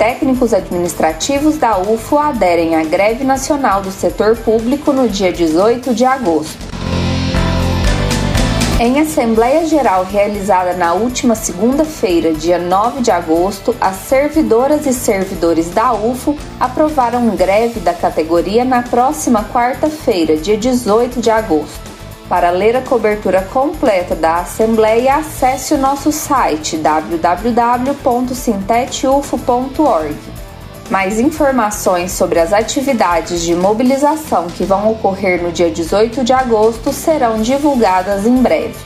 técnicos administrativos da UFO aderem à greve nacional do setor público no dia 18 de agosto. Em Assembleia Geral realizada na última segunda-feira, dia 9 de agosto, as servidoras e servidores da UFO aprovaram greve da categoria na próxima quarta-feira, dia 18 de agosto. Para ler a cobertura completa da Assembleia, acesse o nosso site www.sintetufo.org. Mais informações sobre as atividades de mobilização que vão ocorrer no dia 18 de agosto serão divulgadas em breve.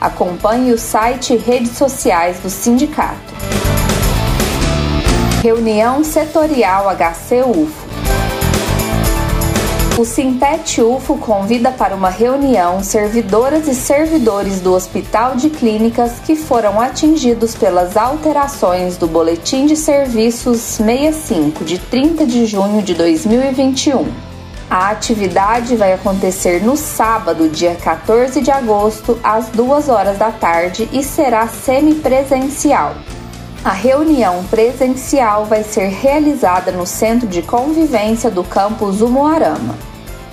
Acompanhe o site e redes sociais do sindicato. Reunião Setorial HC UFO o Sintete UFO convida para uma reunião servidoras e servidores do Hospital de Clínicas que foram atingidos pelas alterações do Boletim de Serviços 65 de 30 de junho de 2021. A atividade vai acontecer no sábado, dia 14 de agosto, às 2 horas da tarde e será semipresencial. A reunião presencial vai ser realizada no Centro de Convivência do campus Umuarama.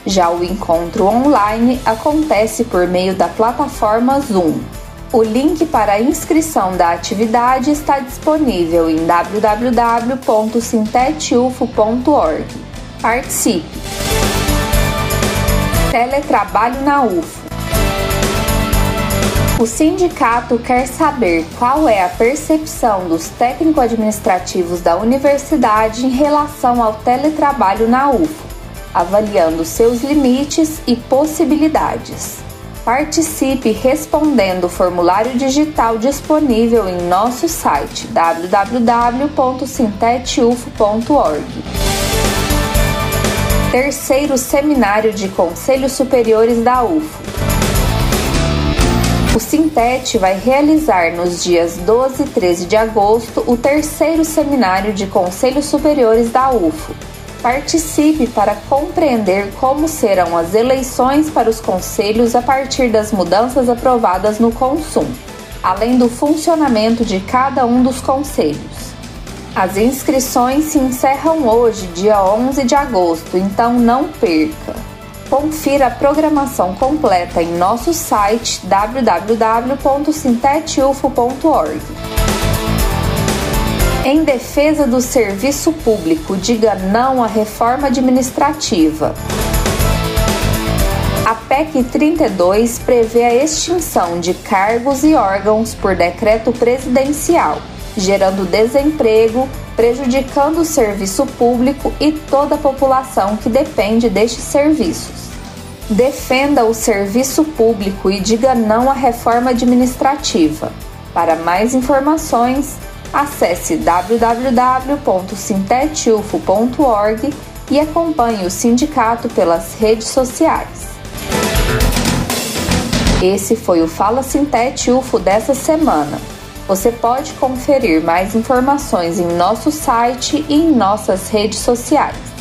Já o encontro online acontece por meio da plataforma Zoom. O link para a inscrição da atividade está disponível em www.sintetufo.org. Participe! Teletrabalho na UFO o sindicato quer saber qual é a percepção dos técnico-administrativos da universidade em relação ao teletrabalho na UFO, avaliando seus limites e possibilidades. Participe respondendo o formulário digital disponível em nosso site www.sintetufo.org. Terceiro Seminário de Conselhos Superiores da UFO. O Sintete vai realizar nos dias 12 e 13 de agosto o terceiro seminário de Conselhos Superiores da UFO. Participe para compreender como serão as eleições para os conselhos a partir das mudanças aprovadas no Consum, além do funcionamento de cada um dos conselhos. As inscrições se encerram hoje, dia 11 de agosto, então não perca! Confira a programação completa em nosso site www.sintetufo.org. Em defesa do serviço público, diga não à reforma administrativa. A PEC 32 prevê a extinção de cargos e órgãos por decreto presidencial, gerando desemprego, prejudicando o serviço público e toda a população que depende destes serviços. Defenda o serviço público e diga não à reforma administrativa. Para mais informações, acesse www.sintetufo.org e acompanhe o sindicato pelas redes sociais. Esse foi o Fala Sintete UFO dessa semana. Você pode conferir mais informações em nosso site e em nossas redes sociais.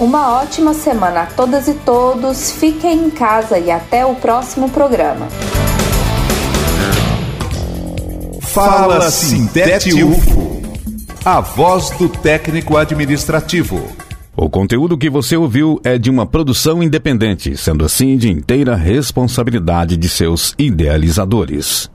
Uma ótima semana a todas e todos. Fiquem em casa e até o próximo programa. Fala Sintete UFO, a voz do técnico administrativo. O conteúdo que você ouviu é de uma produção independente, sendo assim de inteira responsabilidade de seus idealizadores.